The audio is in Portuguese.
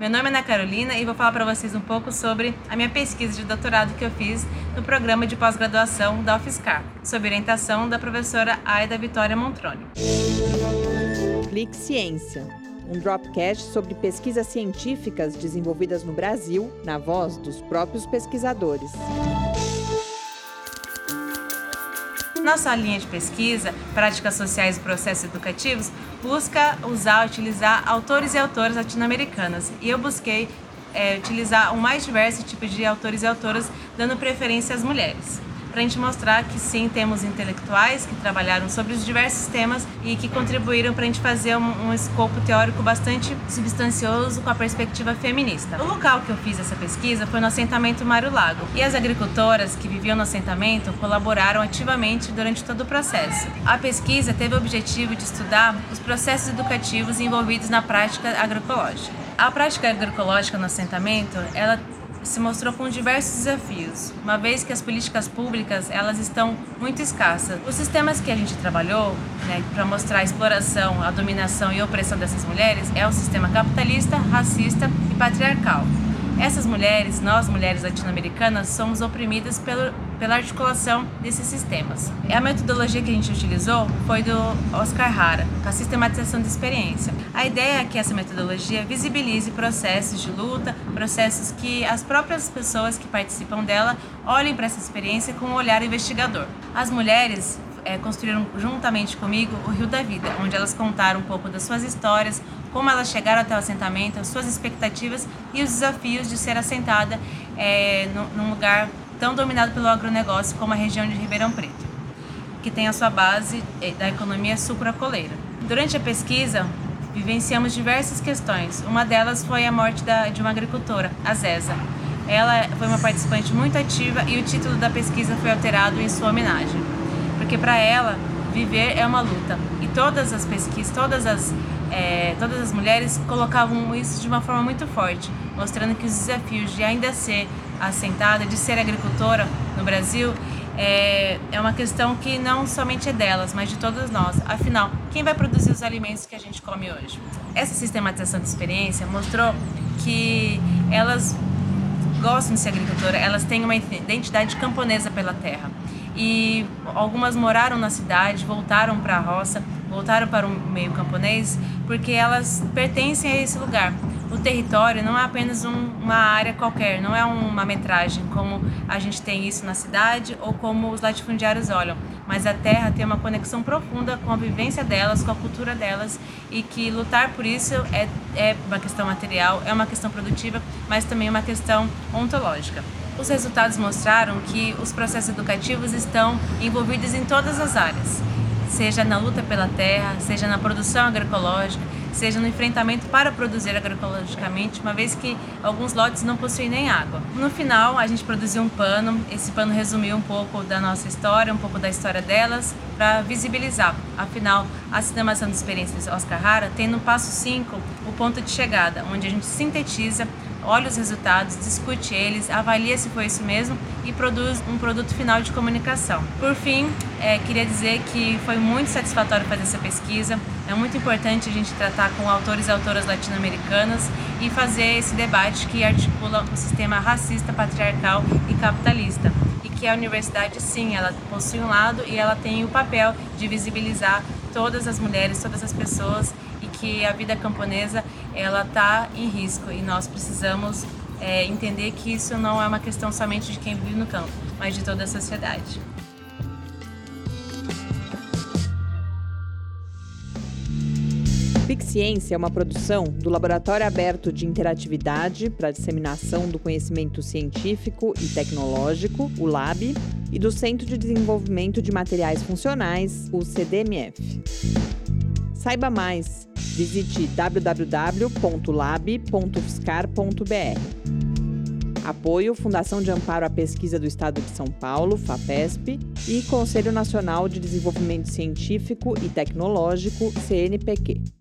Meu nome é Ana Carolina e vou falar para vocês um pouco sobre a minha pesquisa de doutorado que eu fiz no programa de pós-graduação da UFSCar, sob orientação da professora Aida Vitória Montroni. Clique Ciência, um dropcast sobre pesquisas científicas desenvolvidas no Brasil, na voz dos próprios pesquisadores. Nossa linha de pesquisa, Práticas Sociais e Processos Educativos, busca usar, utilizar autores e autoras latino-americanas. E eu busquei é, utilizar o mais diverso tipo de autores e autoras, dando preferência às mulheres para a gente mostrar que sim, temos intelectuais que trabalharam sobre os diversos temas e que contribuíram para a gente fazer um, um, escopo teórico bastante substancioso com a perspectiva feminista. O local que eu fiz essa pesquisa foi no assentamento Mário Lago e as agricultoras que viviam no assentamento colaboraram ativamente durante todo o processo. A pesquisa teve o objetivo de estudar os processos educativos envolvidos na prática agroecológica. A prática agroecológica no assentamento, ela se mostrou com diversos desafios, uma vez que as políticas públicas elas estão muito escassas. Os sistemas que a gente trabalhou né, para mostrar a exploração, a dominação e a opressão dessas mulheres é o sistema capitalista, racista e patriarcal. Essas mulheres, nós mulheres latino-americanas, somos oprimidas pelo, pela articulação desses sistemas. A metodologia que a gente utilizou foi do Oscar Hara, com a sistematização de experiência. A ideia é que essa metodologia visibilize processos de luta, processos que as próprias pessoas que participam dela olhem para essa experiência com um olhar investigador. As mulheres é, construíram juntamente comigo o Rio da Vida, onde elas contaram um pouco das suas histórias, como elas chegaram até o assentamento, as suas expectativas e os desafios de ser assentada é, num lugar tão dominado pelo agronegócio como a região de Ribeirão Preto, que tem a sua base é, da economia sucrocoleira. Durante a pesquisa, vivenciamos diversas questões. Uma delas foi a morte da, de uma agricultora, a Zeza. Ela foi uma participante muito ativa e o título da pesquisa foi alterado em sua homenagem, porque para ela viver é uma luta. E todas as pesquisas, todas as é, todas as mulheres colocavam isso de uma forma muito forte, mostrando que os desafios de ainda ser assentada, de ser agricultora no Brasil, é, é uma questão que não somente é delas, mas de todas nós. Afinal, quem vai produzir os alimentos que a gente come hoje? Essa sistematização de experiência mostrou que elas gostam de ser agricultora, elas têm uma identidade camponesa pela terra. E algumas moraram na cidade, voltaram para a roça, voltaram para o meio camponês, porque elas pertencem a esse lugar. O território não é apenas um, uma área qualquer, não é uma metragem como a gente tem isso na cidade ou como os latifundiários olham, mas a terra tem uma conexão profunda com a vivência delas, com a cultura delas e que lutar por isso é, é uma questão material, é uma questão produtiva, mas também uma questão ontológica. Os resultados mostraram que os processos educativos estão envolvidos em todas as áreas seja na luta pela terra, seja na produção agroecológica, seja no enfrentamento para produzir agroecologicamente, uma vez que alguns lotes não possuem nem água. No final, a gente produziu um pano, esse pano resumiu um pouco da nossa história, um pouco da história delas, para visibilizar. Afinal, a cinemação de experiências Oscar Hara tem no passo 5 o ponto de chegada, onde a gente sintetiza olha os resultados, discute eles, avalia se foi isso mesmo e produz um produto final de comunicação. Por fim, é, queria dizer que foi muito satisfatório fazer essa pesquisa. É muito importante a gente tratar com autores e autoras latino-americanas e fazer esse debate que articula o sistema racista, patriarcal e capitalista. E que a universidade, sim, ela possui um lado e ela tem o papel de visibilizar todas as mulheres, todas as pessoas e que a vida camponesa ela está em risco e nós precisamos é, entender que isso não é uma questão somente de quem vive no campo, mas de toda a sociedade. Ciência é uma produção do Laboratório Aberto de Interatividade para Disseminação do Conhecimento Científico e Tecnológico, o LAB, e do Centro de Desenvolvimento de Materiais Funcionais, o CDMF. Saiba mais Visite www.lab.fiscar.br. Apoio Fundação de Amparo à Pesquisa do Estado de São Paulo, FAPESP, e Conselho Nacional de Desenvolvimento Científico e Tecnológico, CNPq.